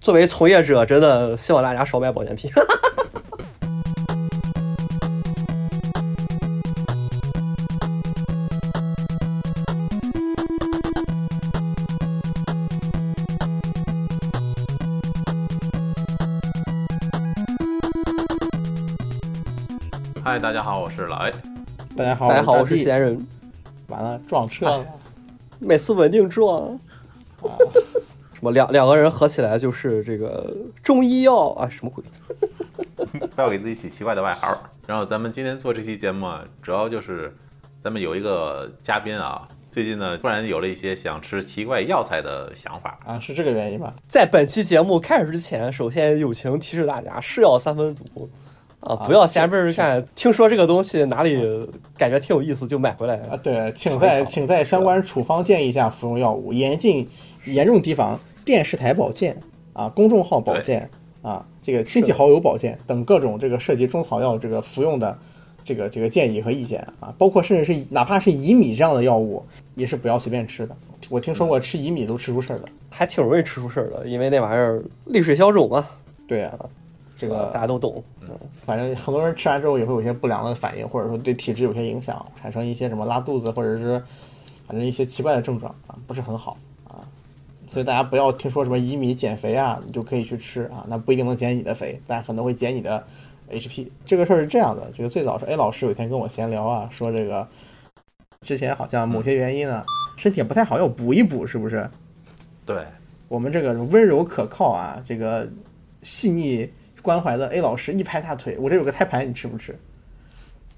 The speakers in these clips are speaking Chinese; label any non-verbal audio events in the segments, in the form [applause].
作为从业者，真的希望大家少买保健品。[laughs] 嗨，大家好，我是老 A。大家好，大家好，我是闲人，完了撞车了，每次稳定撞。什么两两个人合起来就是这个中医药啊？什么鬼？[laughs] 不要给自己起奇怪的外号。然后咱们今天做这期节目啊，主要就是咱们有一个嘉宾啊，最近呢突然有了一些想吃奇怪药材的想法。啊，是这个原因吧？在本期节目开始之前，首先友情提示大家：是药三分毒啊，不要闲着是干。听说这个东西哪里感觉挺有意思，就买回来。啊，对，请在请在相关处方建议下服用药物，严禁严重提防电视台保健啊、公众号保健啊、这个亲戚好友保健等各种这个涉及中草药这个服用的这个这个建议和意见啊，包括甚至是哪怕是乙米这样的药物，也是不要随便吃的。我听说过吃乙米都吃出事儿的。还挺容易吃出事儿的，因为那玩意儿利水消肿嘛，对啊，这呃个大家都懂。反正很多人吃完之后也会有些不良的反应，或者说对体质有些影响，产生一些什么拉肚子，或者是反正一些奇怪的症状啊，不是很好啊。所以大家不要听说什么乙米减肥啊，你就可以去吃啊，那不一定能减你的肥，但可能会减你的 HP。这个事儿是这样的，这个最早是 A 老师有一天跟我闲聊啊，说这个之前好像某些原因呢，身体也不太好，要补一补，是不是？对，我们这个温柔可靠啊，这个细腻关怀的 A 老师一拍大腿，我这有个胎盘，你吃不吃？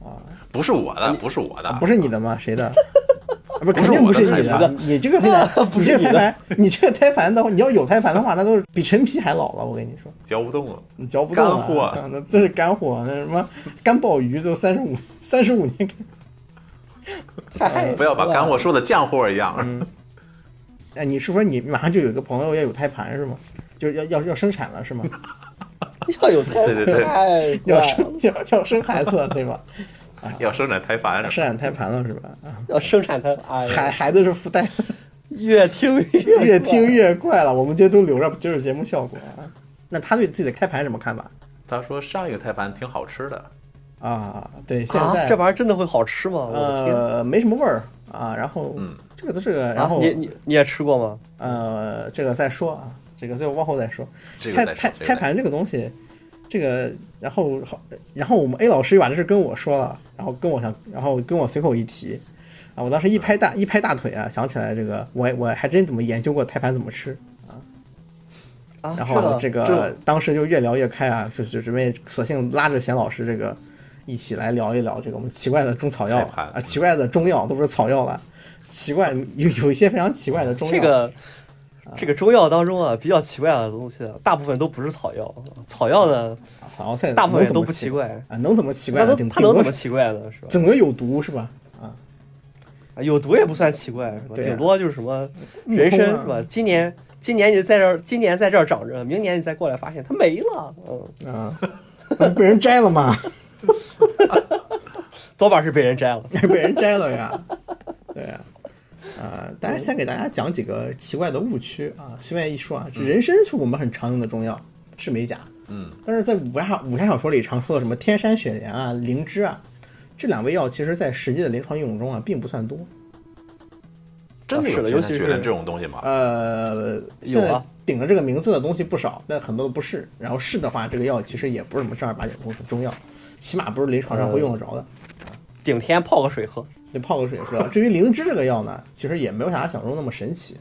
啊不是我的，不是我的，不是你的吗？谁的？[laughs] 啊不是，肯定不是你的。你这个 [laughs] 胎盘，不你是胎盘，你这个胎盘的话，你要有胎盘的话，那都是比陈皮还老了。我跟你说，嚼不动了。你嚼不动了干货啊，那真是干货。那什么干鲍鱼都三十五三十五年，[laughs] 太不要把干货说的酱货一样。[laughs] 嗯哎，你是说你马上就有一个朋友要有胎盘是吗？就要要要生产了是吗？要有胎对对对太要生要要生孩子了对吧？要生产胎盘生产胎盘了是吧？啊，要生产胎，孩孩子是附带，[laughs] 越听越 [laughs] 越听越怪了。我们这都留着就是节目效果啊。那他对自己的开盘什么看法他说上一个胎盘挺好吃的，啊？对，现啊，在、这玩意儿真的会好吃吗？我的天！呃没什么味儿啊。然后、嗯这个都是个，然啊后、你你你也吃过吗？呃这个再说啊，这个最后往后再说。这个胎胎胎盘这个东西，这个然后好，然后我们 A 老师又把这事跟我说了，然后跟我想，然后跟我随口一提，啊，我当时一拍大一拍大腿啊，想起来这个我我还真怎么研究过胎盘怎么吃，啊，然后这个当时就越聊越开啊，就就准备索性拉着贤老师这个一起来聊一聊这个我们奇怪的中草药啊，奇怪的中药都不是草药了，奇怪有有一些非常奇怪的中药，这个这个中药当中啊，比较奇怪的东西，啊大部分都不是草药。草药呢，啊草药菜大部分都不奇怪。啊，能怎么奇怪它能它能怎么奇怪呢？是吧？整个有毒是吧？啊有毒也不算奇怪，是吧？啊顶多就是什么人参啊是吧？今年今年你在这儿，今年在这儿长着，明年你再过来发现它没了。嗯，啊，被人摘了嘛，[laughs] 多半是被人摘了。[laughs] 被人摘了呀。对呀、啊，大家先给大家讲几个奇怪的误区啊。随便一说啊，人参是我们很常用的中药，是美甲。嗯，但是在武侠武侠小说里常说的什么天山雪莲啊、灵芝啊，这两味药其实在实际的临床应用中啊，并不算多。真的有是的尤其是这种东西吗？呃，有啊顶着这个名字的东西不少，但很多都不是。然后是的话，这个药其实也不是什么正儿八经的中药，起码不是临床上会用得着的。顶天泡个水喝，就泡个水喝。至于灵芝这个药呢，其实也没有啥想中那么神奇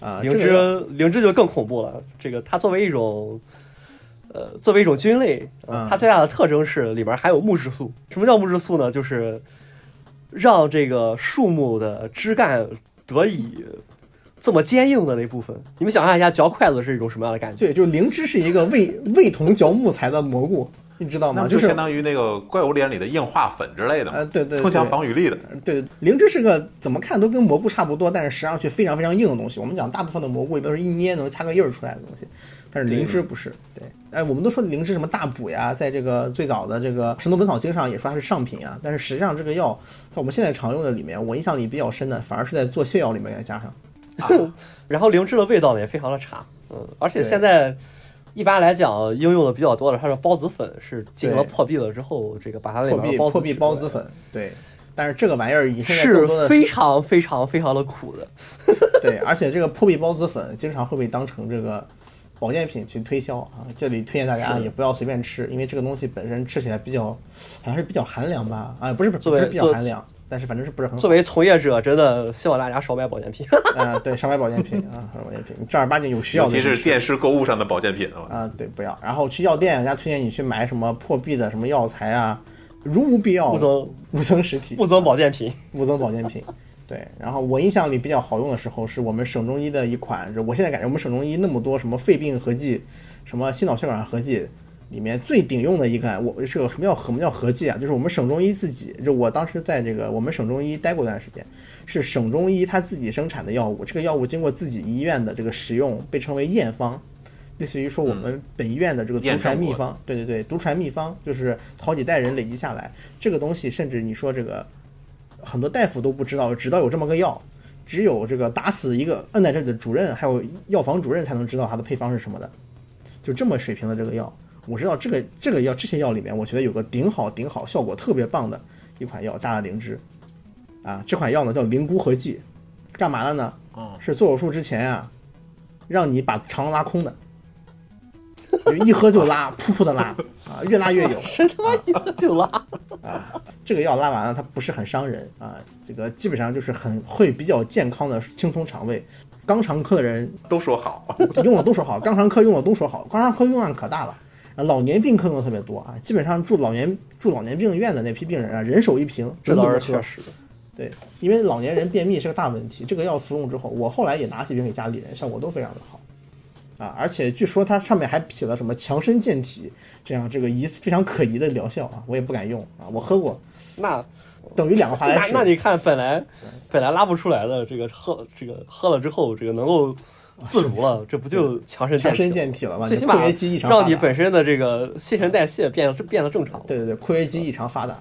啊。灵芝灵芝就更恐怖了。这个它作为一种，呃，作为一种菌类，它最大的特征是里边含有木质素。什么叫木质素呢？就是让这个树木的枝干得以这么坚硬的那部分。你们想象一下，嚼筷子是一种什么样的感觉？对，就灵芝是一个味味同嚼木材的蘑菇，你知道吗？就就是相当于那个怪物猎人里的硬化粉之类的嘛，呃，对对增强防御力的。对，灵芝是个怎么看都跟蘑菇差不多，但是实际上却非常非常硬的东西。我们讲大部分的蘑菇都是一捏能掐个印儿出来的东西，但是灵芝不是。对，哎，我们都说灵芝什么大补呀，在这个最早的这个《神农本草经》上也说它是上品啊，但是实际上这个药在我们现在常用的里面，我印象里比较深的，反而是在做泻药里面给它加上。[laughs] 然后灵芝的味道呢也非常的差，嗯，而且现在一般来讲应用的比较多的，它是孢子粉，是进行了破壁了之后，这个把它的孢壁破壁孢子粉，对。但是这个玩意儿以现在是非常非常非常的苦的。[laughs] 对，而且这个破壁孢子粉经常会被当成这个保健品去推销啊。这里推荐大家是也不要随便吃，因为这个东西本身吃起来比较，好像是比较寒凉吧？啊，不是不是比较寒凉，但是反正是不是很好作。为从业者，真的希望大家少买保健品。[laughs] 啊，对，少买保健品啊，少买保健品，正儿八经有需要尤其是的电视购物上的保健品啊。啊，对，不要。然后去药店，人家推荐你去买什么破壁的什么药材啊，如无必要，不增无增实体，不增保健品，无增保健品。[laughs] 对，然后我印象里比较好用的时候，是我们省中医的一款，我现在感觉我们省中医那么多什么肺病合剂，什么心脑血管合剂，里面最顶用的一个，我是个什么叫什么叫合计啊？就是我们省中医自己，就我当时在这个我们省中医待过一段时间，是省中医它自己生产的药物，这个药物经过自己医院的这个使用，被称为验方。类似于说我们本医院的这个独传秘方，对对对，独传秘方就是好几代人累积下来，这个东西甚至你说这个很多大夫都不知道，知道有这么个药，只有这个打死一个摁在这里的主任，还有药房主任才能知道它的配方是什么的，就这么水平的这个药，我知道这个这个药这些药里面，我觉得有个顶好顶好，效果特别棒的一款药，加了灵芝，啊，这款药呢叫灵菇合剂，干嘛的呢？哦，是做手术之前啊，让你把肠拉空的，就一喝就拉，噗噗的拉啊，越拉越有。[laughs] 谁他妈一喝就拉啊。这个药拉完了，它不是很伤人啊，这个基本上就是很会比较健康的清通肠胃。肛肠科的人都说好，用了都说好，肛肠科用了都说好，肛肠科用量可大了。啊，老年病科用的特别多啊，基本上住老年住老年病院的那批病人啊，人手一瓶，这倒是确实。对，因为老年人便秘是个大问题，这个药服用之后，我后来也拿几瓶给家里人，效果都非常的好，啊，而且据说它上面还写了什么强身健体，这样这个疑非常可疑的疗效啊，我也不敢用啊，我喝过，那等于两个华莱士。那那你看，本来本来拉不出来的，这个喝这个喝了之后，这个能够自如了，这不就强身强身健体了？健体了吧？最起码你括约肌异常让你本身的这个新陈代谢变得变得正常。对对对，括约肌异常发达。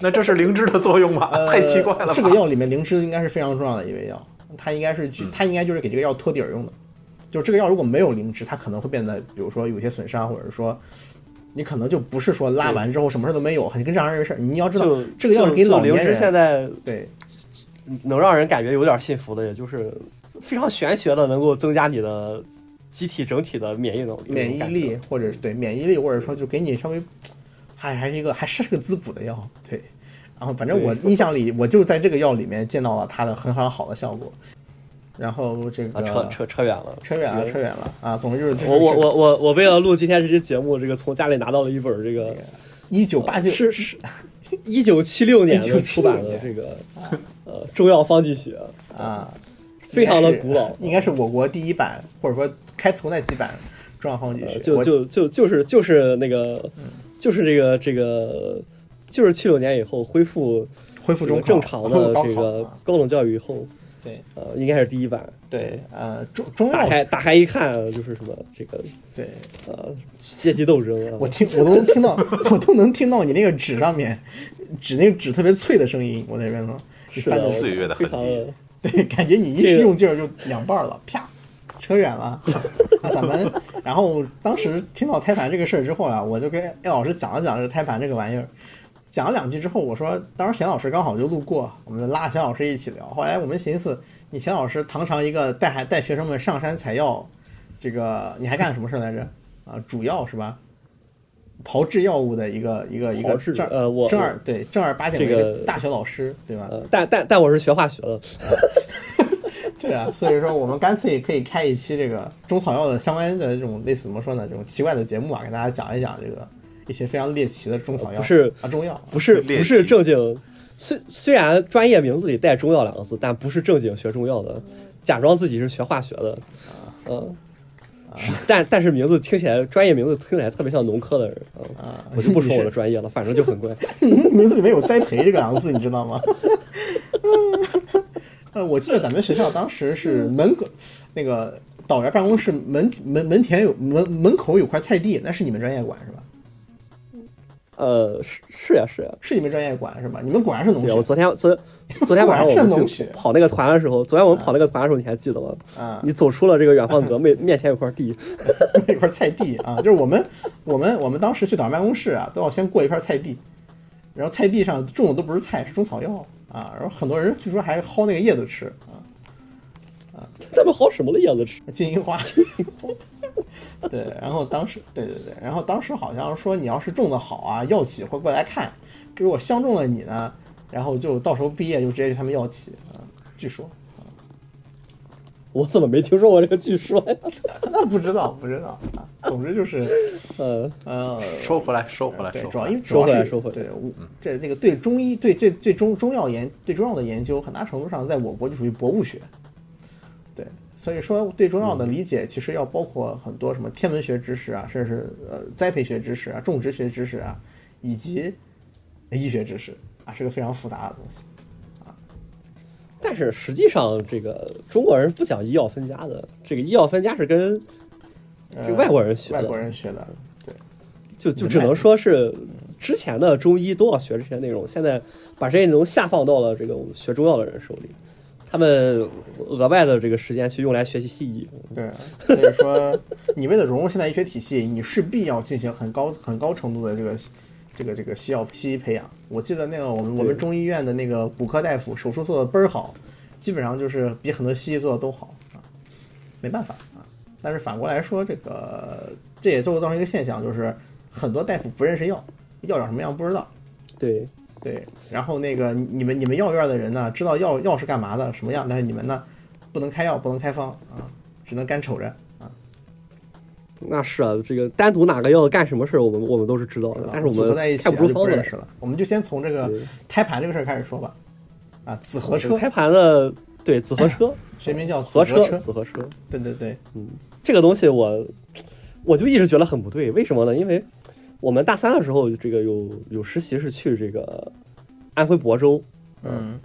那这是灵芝的作用吗？呃，太奇怪了吧！这个药里面灵芝应该是非常重要的一味药，它应该是它应该就是给这个药托底儿用的。就是这个药如果没有灵芝，它可能会变得，比如说有些损伤，或者说你可能就不是说拉完之后什么事都没有，很跟正常人事儿。你要知道，这个药是给就就灵芝老年人。现在对能让人感觉有点信服的，也就是非常玄学的，能够增加你的机体整体的免疫能力、免疫力，或者是对免疫力，或者说就给你稍微，还还是一个还是个滋补的药，对。然后反正我印象里，我就在这个药里面见到了它的很好好的效果。然后这个啊，扯扯扯远了，扯远了，扯远了啊！总之就是就是我我我我我为了录今天这期节目，这个从家里拿到了一本这个一九八九是是。一九七六年的1976出版的这个呃中药方剂学，啊，非常的古老，[laughs] 应该是我国第一版或者说开头那几版中央方剂学。呃就就就就是就是那个就是这个这个就是七六年以后恢复恢复中正常的这个高等教育以后，对。呃，应该是第一版。对呃中中打开打开一看，就是什么这个对。呃阶级斗争啊，我听我都能听到，我都能听到你那个纸上面纸那个纸特别脆的声音，我那边呢，是翻的岁月的痕迹。非常的对，[laughs] 感觉你一这个用劲儿就两半儿了，啪，扯远了。[laughs] 那咱们，然后当时听到胎盘这个事儿之后啊，我就跟艾老师讲了讲这胎盘这个玩意儿，讲了两句之后，我说当时贤老师刚好就路过，我们就拉贤老师一起聊。后来我们寻思，你贤老师堂堂一个带孩带学生们上山采药，这个你还干什么事儿来着？啊，主药是吧？炮制药物的一个一个一个呃我正儿对正儿八经的一个个大学老师对吧？呃，但但但我是学化学的，[laughs] 对啊，所以说我们干脆可以开一期这个中草药的相关的这种类似怎么说呢，这种奇怪的节目啊，给大家讲一讲这个一些非常猎奇的中草药，不是啊中药，不是不是正经，虽虽然专业名字里带中药两个字，但不是正经学中药的，假装自己是学化学的，嗯。但但是名字听起来，专业名字听起来特别像农科的人，我就不说我的专业了，反正就很怪。[laughs] 名字里面有栽培这个两个字，你知道吗？[laughs] 呃，我记得咱们学校当时是门口那个导员办公室门门门前有门门口有块菜地，那是你们专业管是吧？呃，是是呀是呀，是你们专业管是吧？你们果然是农对啊，我昨天昨昨天晚上我们去跑那个团的时候，昨天我们跑那个团的时候，你还记得吗？啊，你走出了这个远方阁面面前有块地，[laughs] 那块菜地啊，就是我们我们我们当时去打办公室啊，都要先过一片菜地，然后菜地上种的都不是菜，是中草药啊，然后很多人据说还薅那个叶子吃啊，咱们好什么了叶子吃？金银花。[laughs] 对，然后当时，对对对，然后当时好像说你要是种的好啊，药企会过来看，如果相中了你呢，然后就到时候毕业就直接去他们药企啊，据说，我怎么没听说过这个据说呀？[laughs] 那不知道不知道啊，总之就是，[laughs] 呃，呃，收回来，收回来，对，收回来主要因为主要是收回来对，我这那个对中医对这对中中药研对中药的研究，很大程度上在我国就属于博物学。对，所以说对中药的理解，其实要包括很多什么天文学知识啊，甚至是呃栽培学知识啊、种植学知识啊，以及医学知识啊，是个非常复杂的东西。啊。但是实际上，这个中国人不讲医药分家的，这个医药分家是跟呃这个外国人学的。外国人学的，对，就就只能说是之前的中医都要学这些内容，现在把这些内容下放到了这个我们学中药的人手里，他们额外的这个时间去用来学习西医。对，所以说你为了融入现代医学体系，你势必要进行很高很高程度的这个这个这个西药西医培养。我记得那个我们我们中医院的那个骨科大夫手术做的倍儿好，基本上就是比很多西医做的都好啊，没办法啊。但是反过来说，这个这也最后造成一个现象，就是很多大夫不认识药，药长什么样不知道。对，对，然后那个你你们你们药院的人呢，知道药药是干嘛的，什么样，但是你们呢，不能开药，不能开方啊，只能干瞅着啊。那是啊，这个单独哪个药干什么事儿，我们我们都是知道的，但是我们在一起看啊就不出方子来。不认识了。我们就先从这个胎盘这个事儿开始说吧。啊，紫河车，胎盘的对紫河车，[laughs] 学名叫 [laughs] 河车，紫河车对对对，嗯这个东西我我就一直觉得很不对，为什么呢？因为我们大三的时候，这个有有实习是去这个安徽亳州，嗯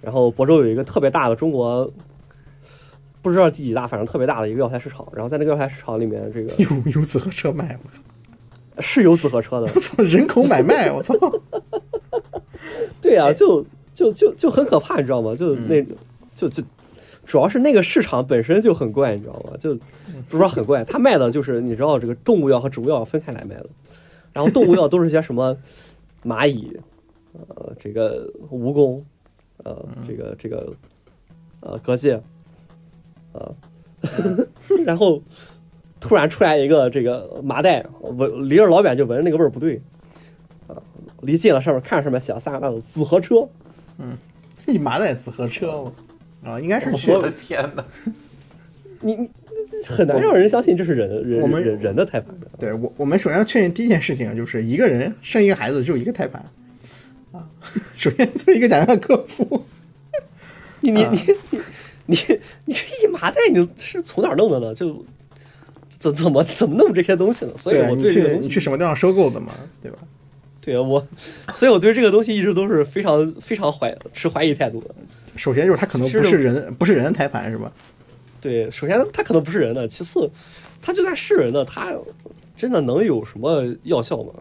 然后亳州有一个特别大的中国，不知道第几大，反正特别大的一个药材市场。然后在那个药材市场里面，这个 [laughs] 有有紫河车卖吗，是有紫河车的。我操，人口买卖，我操，[laughs] 对啊，就就就就很可怕，你知道吗？就那就就主要是那个市场本身就很怪，你知道吗？就不是说很怪，他卖的就是你知道这个动物药和植物药分开来卖的。然后动物药都是些什么蚂蚁，呃，这个蜈蚣，呃，这个这个呃蛤蚧，呃，[laughs] 然后突然出来一个这个麻袋，闻离着老远就闻着那个味儿不对，啊，离近了上面看上面写了三个大字“紫河车嗯 [laughs] 一麻袋紫河车，吗啊，应该是去我我的天哪！”，你你很难让人相信这是人人我们人人的胎盘。对我，我们首先要确认第一件事情就是一个人生一个孩子只有一个胎盘啊。首先做一个简单的科普，你你你你你你这一麻袋你是从哪儿弄的呢？就怎怎么怎么弄这些东西呢？所以对啊，我你去你对这个东西去什么地方收购的嘛，对吧？对啊我，所以我对这个东西一直都是非常非常怀持怀疑态度的。首先就是它可能不是人，不是人的胎盘是吧？对，首先它可能不是人的，其次，它就算是人的，它真的能有什么药效吗？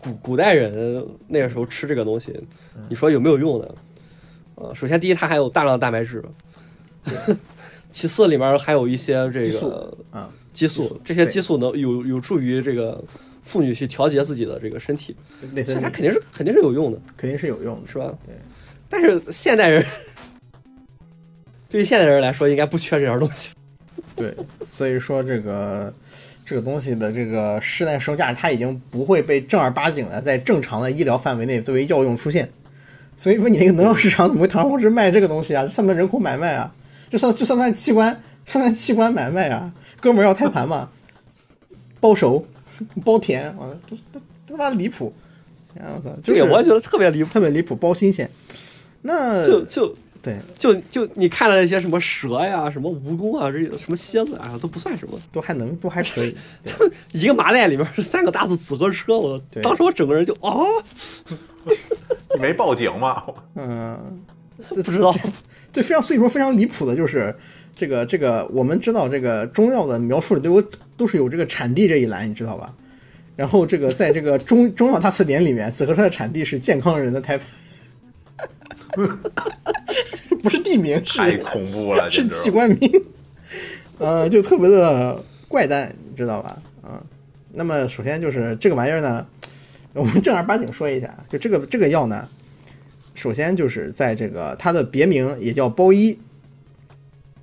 古古代人那个时候吃这个东西，你说有没有用呢？呃，首先第一，它还有大量的蛋白质，[laughs] 其次里面还有一些这个啊，激素，这些激素能有有助于这个妇女去调节自己的这个身体，所以它肯定是肯定是有用的。肯定是有用的，是吧？对。但是现代人，对于现代人来说，应该不缺这样东西。[laughs] 对，所以说这个这个东西的这个室内使用价值，它已经不会被正儿八经的在正常的医疗范围内作为药用出现。所以说，你那个农药市场怎么会堂而皇之卖这个东西啊？这算不算人口买卖啊？这算这算不算器官？算不算器官买卖啊？哥们儿要胎盘嘛，包熟、包甜，啊，这这这他妈离谱！然后就是这个我觉得特别离谱。特别离谱，包新鲜。那就就对，就就你看了那些什么蛇呀、什么蜈蚣啊、这什么蝎子啊，都不算什么。都还能，都还可以。[laughs] 一个麻袋里面是三个大字“紫河车”，我对当时我整个人就啊，[laughs] 你没报警吗？[laughs] 嗯，不知道。对，非常所以说非常离谱的就是这个这个，我们知道这个中药的描述里都有都是有这个产地这一栏，你知道吧？然后这个在这个中中药大词典里面，紫河车的产地是健康人的胎盘，[laughs] 不是地名，是太恐怖了，是器官名，呃，就特别的怪诞，你知道吧？啊、那么首先就是这个玩意儿呢，[laughs] 我们正儿八经说一下，就这个这个药呢，首先就是在这个它的别名也叫包衣，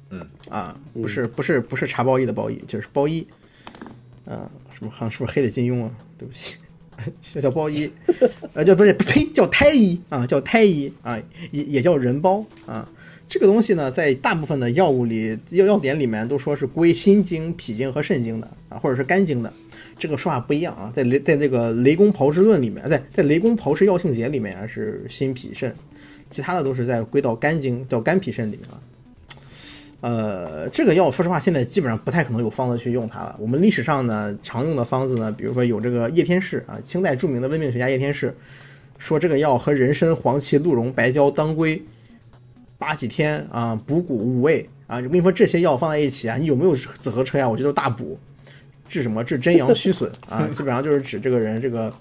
嗯啊，不是不是不是茶包衣的包衣，就是包衣，啊，什么好像是不是黑的金庸啊？对不起。叫 [laughs] 叫包衣，呃，叫不是呸，叫胎衣啊，叫胎衣啊，也也叫人包啊。这个东西呢，在大部分的药物里药药典里面都说是归心经、脾经和肾经的啊，或者是肝经的，这个说法不一样啊。在雷在这个《雷公炮制论》里面，在在《雷公炮制药性节》里面啊是心脾肾，其他的都是在归到肝经叫肝脾肾里面了。呃，这个药说实话，现在基本上不太可能有方子去用它了。我们历史上呢，常用的方子呢，比如说有这个叶天士啊，清代著名的温病学家叶天士，说这个药和人参、黄芪、鹿茸、白胶、当归、八戟天啊、补骨、五味啊，我跟你说这些药放在一起啊，你有没有紫河车呀？我觉得大补，治什么？治真阳虚损 [laughs] 啊，基本上就是指这个人这个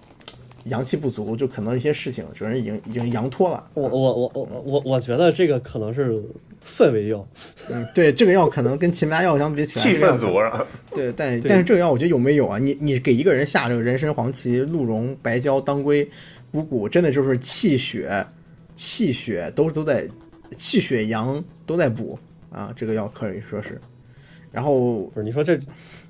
阳气不足，就可能一些事情，这个人已经已经阳脱了。我我我我我我觉得这个可能是氛围药，嗯，对，这个药可能跟其他药相比起来，气氛组啊，[laughs] 对，但对但是这个药我觉得有没有啊？你你给一个人下这个人参、黄芪、鹿茸、白胶、当归、补骨，真的就是气血、气血都都在气血阳都在补啊，这个药可以说是。然后不是你说这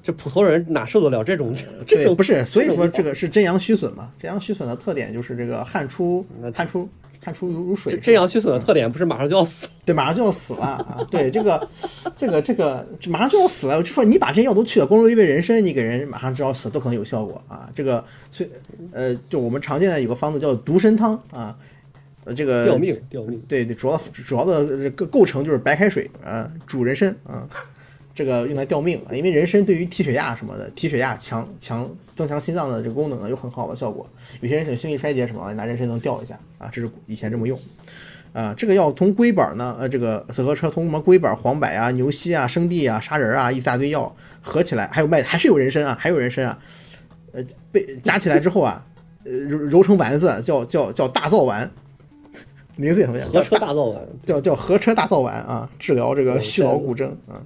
这普通人哪受得了这种 [laughs] 这对，种不是，所以说这个是真阳虚损嘛？真阳虚损的特点就是这个汗出那汗出汗出如如水这样虚损的特点不是马上就要死？对，马上就要死了啊！对，这个，这个，这个，马上就要死了。我就说你把这些药都去了，光说一味人参，你给人马上就要死都可能有效果啊。这个，所以，呃，就我们常见的有个方子叫独参汤啊，呃，这个吊命吊命！对对，主要主要的这个构成就是白开水啊，煮人参啊，这个用来吊命啊，因为人参对于提血压什么的，提血压强强增强心脏的这个功能呢有很好的效果。有些人想心力衰竭什么，拿人参能吊一下啊，这是以前这么用。啊，这个药从龟板呢，呃，这个紫河车从什么龟板、黄柏啊、牛膝啊、生地啊、砂仁啊一大堆药合起来，还有卖，还是有人参啊，还有人参啊，呃，被加起来之后啊，呃，揉揉成丸子，叫叫叫大灶丸，名字也很像，合车大灶丸，叫叫合车大灶丸啊，治疗这个我虚劳骨症啊，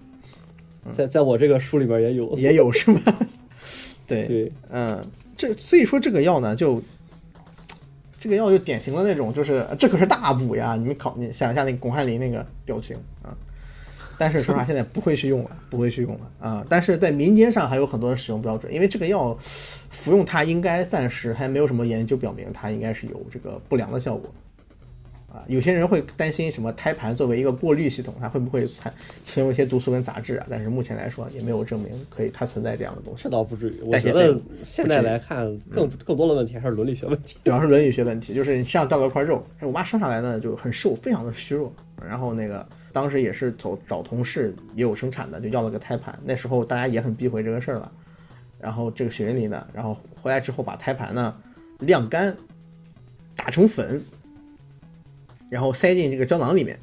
在在我这个书里边也有。[laughs] 也有是吧？[laughs] 对，对，嗯，这所以说这个药呢，就这个药就典型的那种，就是这可是大补呀！你们考你想一下那个巩汉林那个表情啊。但是说实话，[laughs] 现在不会去用了，不会去用了啊。但是在民间上还有很多的使用标准，因为这个药服用它应该暂时还没有什么研究表明它应该是有这个不良的效果啊。有些人会担心什么胎盘作为一个过滤系统，它会不会存存有一些毒素跟杂质啊？但是目前来说也没有证明可以它存在这样的东西这。倒不至于。我觉得现在来看，更更多的问题还是伦理学问题。主要是伦理学问题，就是你身上掉了块肉。我妈生下来呢就很瘦，非常的虚弱。然后那个当时也是走找同事也有生产的，就要了个胎盘。那时候大家也很避讳这个事儿了。然后这个血淋淋的，然后回来之后把胎盘呢晾干，打成粉，然后塞进这个胶囊里面，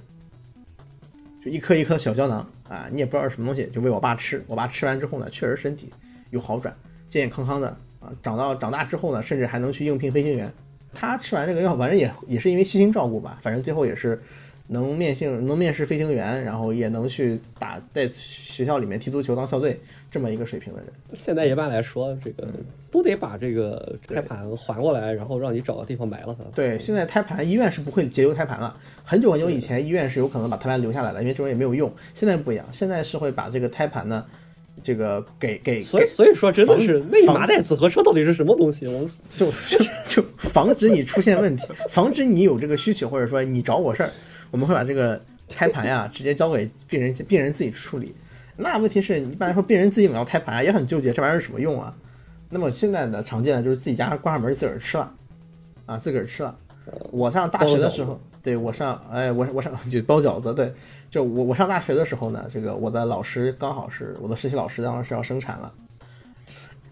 就一颗一颗小胶囊啊，你也不知道是什么东西，就喂我爸吃。我爸吃完之后呢，确实身体有好转，健健康康的啊。长到长大之后呢，甚至还能去应聘飞行员。他吃完这个药，反正也也是因为悉心照顾吧，反正最后也是能面性能面试飞行员，然后也能去打在学校里面踢足球当校队这么一个水平的人。现在一般来说，这个都得把这个胎盘还过来，然后让你找个地方埋了它。对，现在胎盘医院是不会截留胎盘了。很久很久以前，医院是有可能把胎盘留下来的，因为这种也没有用。现在不一样，现在是会把这个胎盘呢，这个给给给所以所以说真的是防那防麻袋紫河车到底是什么东西？我们就 [laughs] 就就防止你出现问题，防止你有这个需求，或者说你找我事儿，我们会把这个胎盘呀 [laughs] 直接交给病人，病人自己处理。那问题是，一般来说，病人自己买到胎盘啊，也很纠结，这玩意儿是什么用啊？那么现在的常见的就是自己家关上门自个儿吃了，啊，自个儿吃了。我上大学的时候，对我上，哎，我我上就包饺子，对，就我我上大学的时候呢，这个我的老师刚好是我的实习老师，当时要生产了。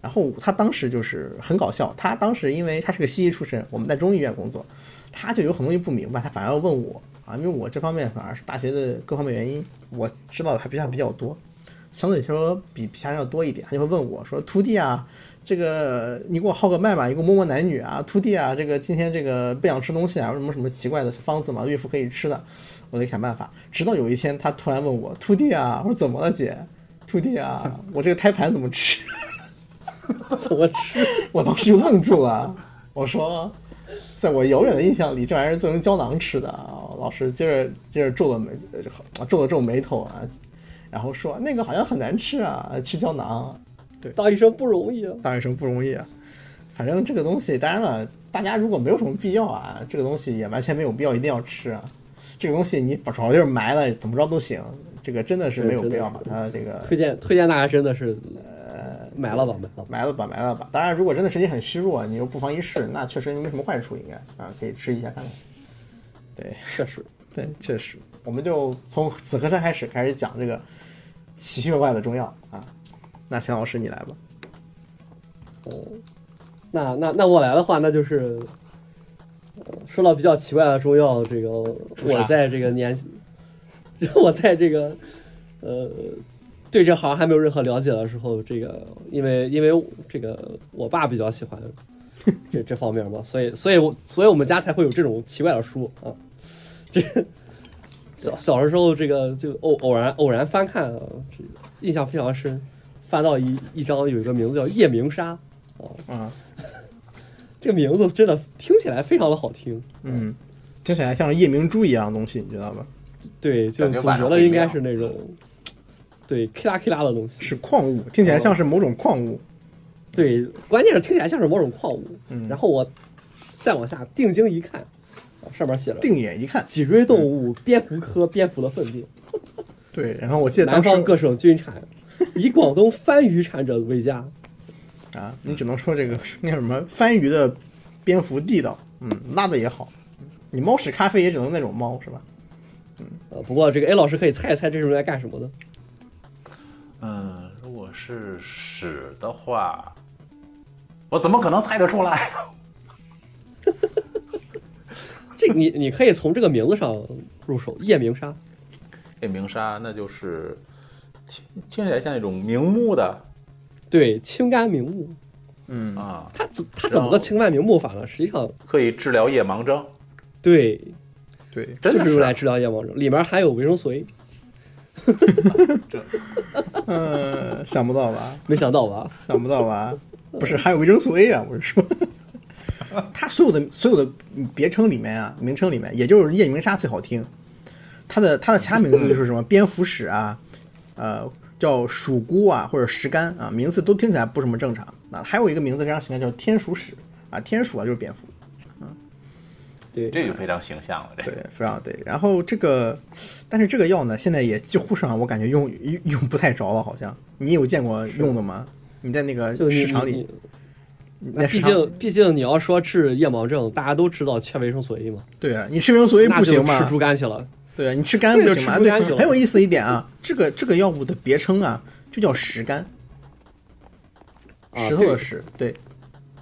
然后他当时就是很搞笑，他当时因为他是个西医出身，我们在中医院工作，他就有很多东西不明白，他反而要问我啊，因为我这方面反而是大学的各方面原因，我知道的还比较比较多。相对来说比其他人要多一点，他就会问我说：“徒弟啊，这个你给我号个脉吧，你给我摸摸男女啊，徒弟啊，这个今天这个不想吃东西啊，有什么什么奇怪的方子嘛？孕妇可以吃的，我得想办法。”直到有一天，他突然问我：“徒弟啊，我说怎么了姐？徒弟啊，我这个胎盘怎么吃？”怎么吃？[laughs] 我当时就愣住了，我说，在我遥远的印象里，这玩意儿做成胶囊吃的啊。老师接着接着皱了眉，呃皱了皱眉头啊，然后说那个好像很难吃啊，吃胶囊。对，大学生不容易啊。大学生不容易啊，反正这个东西，当然了，大家如果没有什么必要啊，这个东西也完全没有必要一定要吃啊。这个东西你把找地儿埋了，怎么着都行。这个真的是没有必要把它这个推荐推荐大家真的是，呃，买了吧，买了吧。埋了吧，埋了吧。当然，如果真的身体很虚弱，你又不妨一试，那确实没什么坏处，应该啊，可以吃一下看看。对，确实，对，确实。我们就从紫河山开始开始讲这个奇奇怪的中药啊。那邢老师你来吧。哦，那那那我来的话，那就是，呃说到比较奇怪的中药，这个我在这个年纪，[laughs] 我在这个呃对这行还没有任何了解的时候，这个因为因为这个我爸比较喜欢这这方面嘛，所以所以我所以我们家才会有这种奇怪的书啊。这小小的时候，这个就偶偶然偶然翻看啊，这个印象非常深。翻到一一张有一个名字叫夜明砂，啊，这个名字真的听起来非常的好听。嗯，听起来像是夜明珠一样的东西，你知道吗？对，就总觉得应该是那种对 K 啦 K 啦的东西。是矿物，听起来像是某种矿物。对，关键是听起来像是某种矿物。嗯然后我再往下定睛一看，啊，上面写了定眼一看，脊椎动物蝙蝠科蝙蝠的粪便，[laughs] 对。然后我记得当时南方各省均产，以广东番禺产者为佳。[laughs] 啊，你只能说这个那什么番禺的蝙蝠地道，嗯，拉的也好。你猫屎咖啡也只能那种猫是吧？嗯呃，不过这个 A 老师可以猜一猜这是用来干什么的？嗯，如果是屎的话，我怎么可能猜得出来？[laughs] 这个你你可以从这个名字上入手，夜明砂。这鸣沙那就是听听起来像一种明目的对，清肝明目。嗯，啊，它怎它怎么个清肝明目法呢？实际上，可以治疗夜盲症，对，对，真的就是用来治疗夜盲症，里面含有维生素 A，[laughs] 嗯，想不到吧？没想到吧？想不到吧？不是，还有维生素 A 啊！我是说，[laughs] 它所有的所有的别称里面啊，名称里面，也就是夜明沙最好听。它的它的其他名字就是什么蝙蝠屎啊，呃，叫鼠菇啊，或者石干啊，名字都听起来不是什么正常啊。还有一个名字非常形象，叫天鼠屎啊，天鼠啊就是蝙蝠。对，这就非常形象了。这对，非常对。然后这个，但是这个药呢，现在也几乎上我感觉用用用不太着了，好像。你有见过用的吗？你在那个市场里那毕竟毕竟你要说治夜盲症，大家都知道缺维生素 A 嘛，对啊，你吃维生素 A 不行吗吃？猪肝去了。对啊，你吃肝不行吗？对，对吃肝去了很有意思一点啊，这个这个药物的别称啊，就叫石肝，啊石头的石，对，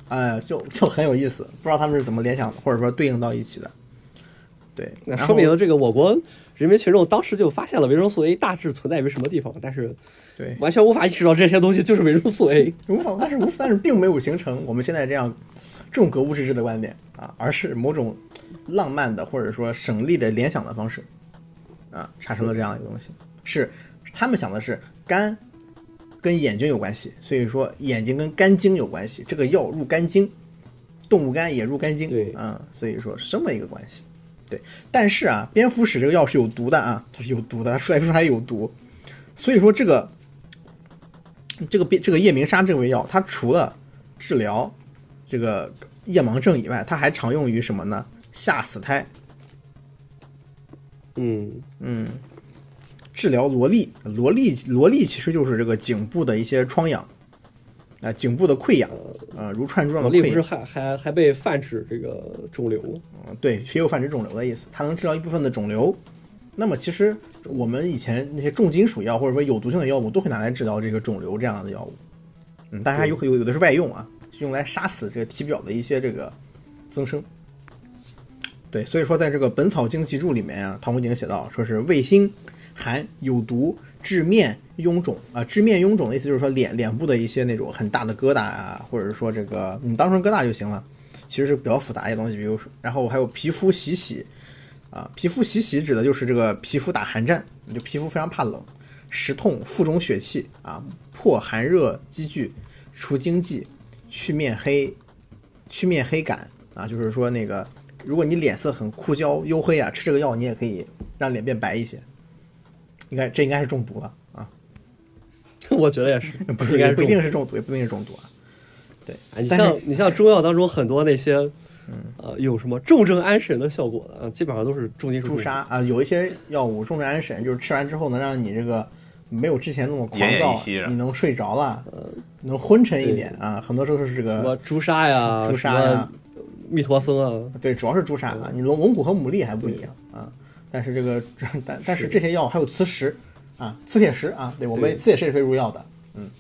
哎，就就很有意思，不知道他们是怎么联想的，或者说对应到一起的。对，那说明这个我国人民群众当时就发现了维生素 A 大致存在于什么地方，但是对完全无法意识到这些东西就是维生素 A。无法，但是无但是并没有形成我们现在这样这种格物致知的观点啊，而是某种浪漫的或者说省力的联想的方式啊，产生了这样一个东西。是他们想的是肝跟眼睛有关系，所以说眼睛跟肝经有关系，这个药入肝经，动物肝也入肝经，对。啊，所以说是这么一个关系。对，但是啊，蝙蝠屎这个药是有毒的啊，它是有毒的，它出来说还有毒，所以说这个这个变这个夜明砂这味药，它除了治疗这个夜盲症以外，它还常用于什么呢？下死胎，嗯，嗯，治疗萝莉，萝莉萝莉其实就是这个颈部的一些疮疡，啊、颈部的溃疡，啊，如串状的溃疡，我力不是还还还被泛指这个肿瘤，嗯对，血有泛指肿瘤的意思，它能治疗一部分的肿瘤。那么其实我们以前那些重金属药或者说有毒性的药物都会拿来治疗这个肿瘤这样的药物，嗯，但是还有有有的是外用啊，用来杀死这个体表的一些这个增生。对，所以说在这个《本草经集注》里面啊，唐弘景写到，说是味辛寒有毒，致面臃肿啊。致面臃肿的意思就是说脸脸部的一些那种很大的疙瘩啊，或者说这个你当成疙瘩就行了。其实是比较复杂一些东西，比如说，然后还有皮肤洗洗啊，皮肤洗洗指的就是这个皮肤打寒战，就皮肤非常怕冷，食痛，腹中血气啊，破寒热积聚，除经济，去面黑，去面黑感啊，就是说那个，如果你脸色很枯焦黝黑啊，吃这个药你也可以让脸变白一些。应该这应该是中毒了啊，[laughs] 我觉得也是，[laughs] 不是应该也不一定是中毒，也不一定是中毒啊。哎你像你像中药当中很多那些，呃，有什么重症安神的效果的，啊基本上都是重金属朱砂啊，有一些药物重症安神，就是吃完之后能让你这个没有之前那么狂躁你能睡着了，能昏沉一点啊。很多时候是这个什么朱砂呀、朱砂呀。什么密托僧啊，对，主要是朱砂啊。你龙龙骨和牡蛎还不一样啊，但是这个 [laughs] 但但是这些药还有磁石啊，磁铁石啊，对我们磁铁石也可以入药的，嗯。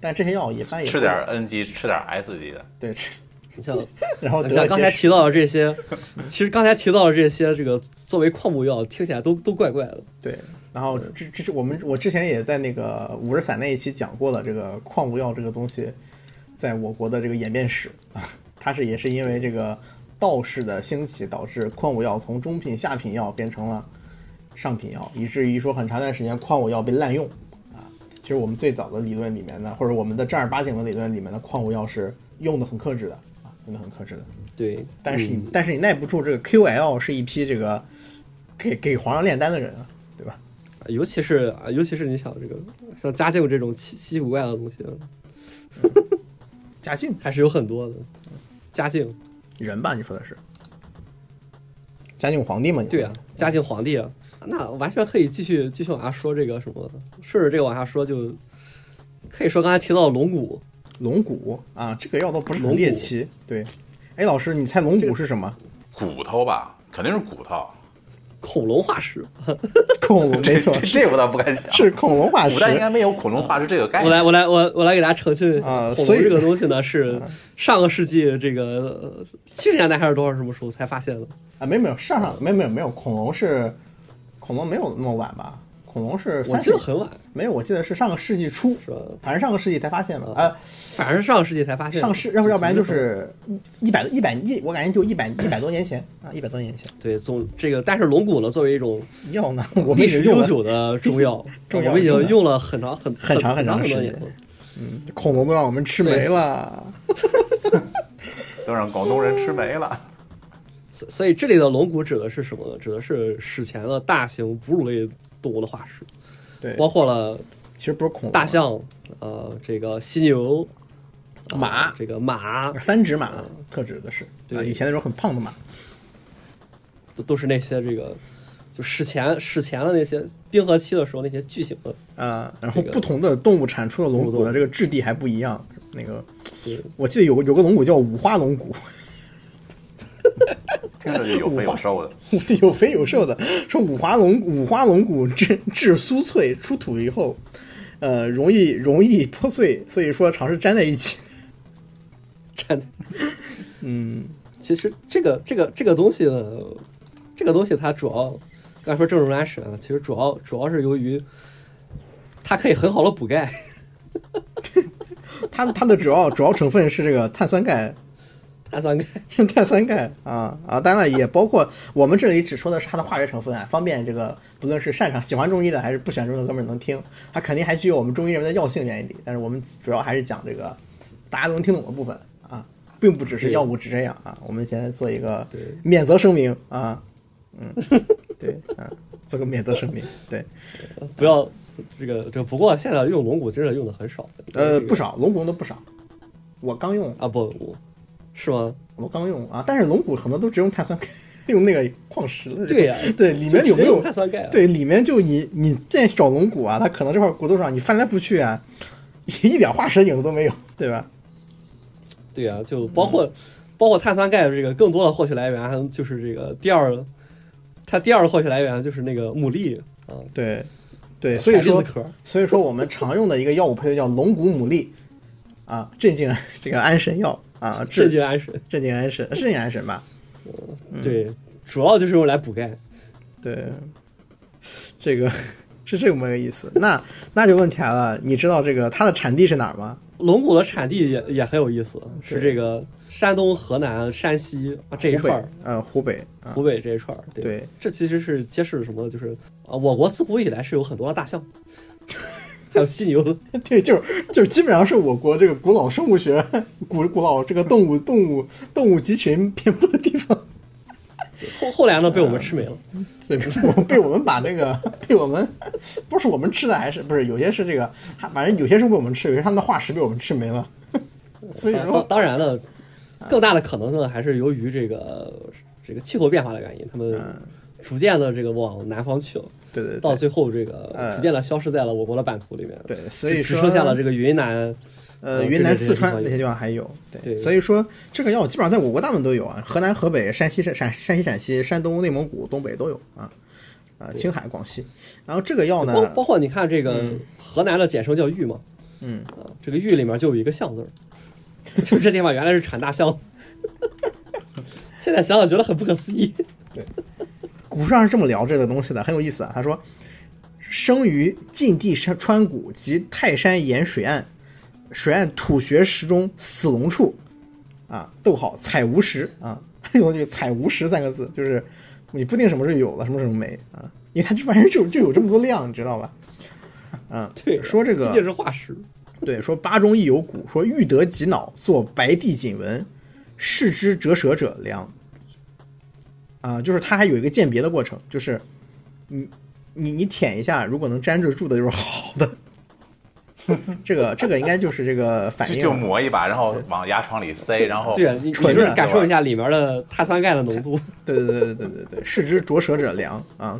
但这些药一般也吃点 N 级，吃点 S 级的，对吃，[laughs] 你像 [laughs] 然后像刚才提到的这些，其实刚才提到的这些，这个作为矿物药，听起来都都怪怪的。对，然后这这是我们我之前也在那个五十散那一期讲过了，这个矿物药这个东西，在我国的这个演变史啊，它是也是因为这个道士的兴起，导致矿物药从中品下品药变成了上品药，以至于说很长一段时间矿物药被滥用啊。其实我们最早的理论里面呢，或者我们的正儿八经的理论里面的矿物药是用的很克制的啊，用的很克制的。对，但是你、嗯但是你耐不住这个 QL 是一批这个给给皇上炼丹的人啊，对吧？尤其是啊，尤其是你想这个像嘉靖这种奇奇奇古怪的东西，[laughs] 嘉靖还是有很多的。嘉靖，人吧？你说的是嘉靖皇帝吗？你对啊，嘉靖皇帝啊，那完全可以继续继续往下说这个什么，顺着这个往下说就，可以说刚才提到龙骨，龙骨啊，这个药倒不是龙骨很猎奇。对，哎，老师，你猜龙骨是什么？骨头吧，肯定是骨头。恐龙化石。[laughs] 恐龙，没错，这这我倒不敢想。是恐龙化石古。代应该没有恐龙化石这个概念。我来，我来，我我来给大家澄清一下，恐啊所以龙这个东西呢是上个世纪这个七十年代还是多少什么时候才发现的？啊，没有没有，上上没有没有没有，恐龙是恐龙没有那么晚吧？恐龙是我记得很晚，没有，我记得是上个世纪初，是吧？反正上个世纪才发现吧？啊啊，反正是上个世纪才发现的。上世要不要不然就是一百一百一，我感觉就一百一百多年前啊，一百多年前对，总这个，但是龙骨呢，作为一种药呢，我们历史已经用了悠久的中药，中药我们已经用了很长很很长很很长时间了。恐龙都让我们吃没了。都让广东人吃没了。所所以这里的龙骨指的是什么呢？指的是史前的大型哺乳类动物的化石，对，包括了其实不是恐龙，大象，呃，这个犀牛、啊马这个马，三指马特指的是，对。啊，以前那种很胖的马。都都是那些这个就史前史前的那些冰河期的时候那些巨型的，啊，然后不同的动物产出的龙骨的这个质地还不一样。那个我记得有个有个龙骨叫五花龙骨，听着就有肥有瘦的。[laughs] 有肥有瘦的。说五花龙五花龙骨质质酥脆，出土以后，呃，容易容易破碎，所以说尝试粘在一起。[laughs] 粘在。嗯，其实这个这个这个东西呢，这个东西它主要刚才说正中安神啊，其实主要主要是由于它可以很好的补钙。[laughs] 它它的主要主要成分是这个碳酸钙。碳酸钙，碳酸钙啊啊，当然了，也包括我们这里只说的是它的化学成分啊，方便这个不论是擅长喜欢中医的还是不喜欢中医的哥们儿能听，它肯定还具有我们中医认为的药性原理，但是我们主要还是讲这个大家都能听懂的部分啊，并不只是药物只这样啊。我们先做一个免责声明啊，嗯，对啊，做个免责声明，对，不要这个这个。不过现在用龙骨真的用的很少，呃，不少龙骨用的不少，我刚用啊不，我是吗？我刚用啊，但是龙骨很多都只用碳酸钙，[laughs] 用那个矿石的，对呀对，里面有没有碳酸钙啊？对，里面就你你现在找龙骨啊，它可能这块骨头上你翻来覆去啊，[laughs] 一点化石影子都没有，对吧？对呀、就包括、包括碳酸钙的这个更多的获取来源，还就是这个第二，它第二个获取来源就是那个牡蛎啊，对，对，所以说所以说我们常用的一个药物配对叫龙骨牡蛎啊，镇静这个安神药啊，镇镇静安神，镇静安神，镇静安神吧？对，主要就是用来补钙。对，这个是这么个意思。那那就问题来了，你知道这个它的产地是哪儿吗？龙骨的产地也也很有意思，是这个山东、河南、山西啊这一串儿，，呃，湖北啊，湖北这一串儿。对，对，这其实是揭示了什么？就是啊，我国自古以来是有很多的大象，[laughs] 还有犀牛。对，就是就是基本上是我国这个古老生物学、古古老这个动物动物动物集群遍布的地方。后后来呢，被我们吃没了。对，我被我们把这个被我们不是我们吃的，还是不是有些是这个，还反正有些是被我们吃，有些他们的化石被我们吃没了。[laughs] 所以说，当然了，更大的可能呢，还是由于这个这个气候变化的原因，他们嗯，逐渐的这个往南方去了，对对对到最后这个嗯逐渐的消失在了我国的版图里面。对，所以只说剩下了这个云南。呃，呃云南、四川那些地方还有，对，所以说这个药基本上在我国大部分都有啊，河南、河北、山西、陕陕山西、陕西、山东、内蒙古、东北都有啊，啊，青海、广西。然后这个药呢，包包括你看这个嗯河南的简称叫豫嘛，嗯，啊，这个豫里面就有一个象字儿，就这地方原来是产大象。现在想想觉得很不可思议。古书上是这么聊这个东西的，很有意思啊。他说，生于晋地山川谷及泰山沿水岸，水岸土穴石中死龙处，啊，逗号采无石啊，[laughs] 用这个采无石三个字，就是你不定什么时候有了，什么时候没啊，因为它就反正就就有这么多量，你知道吧？嗯，[laughs] 对，说这个毕竟是化石。对，说巴中亦有骨，说欲得己脑，作白帝锦纹，视之折舌者良。啊，就是它还有一个鉴别的过程，就是你你你舔一下，如果能粘着住的就是好的。[laughs] 这个这个应该就是这个反应就抹一把，然后往牙床里塞，然后对啊，你就是感受一下里面的碳酸钙的浓度。[laughs] 对对对对对对对，视之着舌者凉啊。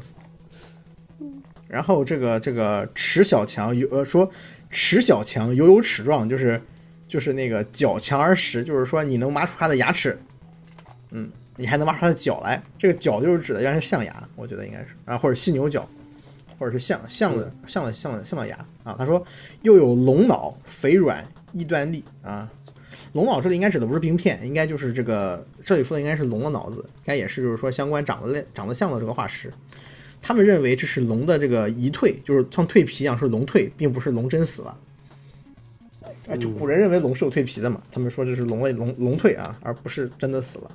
然后这个这个齿小强有呃说齿小强犹有齿状，就是就是那个角强而实，就是说你能挖出它的牙齿，嗯，你还能挖出它的脚来。这个脚就是指的原来是象牙，我觉得应该是啊，或者犀牛角，或者是象象的象的象的象的牙啊。他说又有龙脑肥软易断力啊。龙脑这里应该指的不是冰片，应该就是这个这里说的应该是龙的脑子，应该也是就是说相关长得类长得像的这个化石。他们认为这是龙的这个遗蜕，就是像蜕皮一样是龙蜕，并不是龙真死了。啊，就古人认为龙是有蜕皮的嘛，他们说这是龙类龙龙蜕啊，而不是真的死了。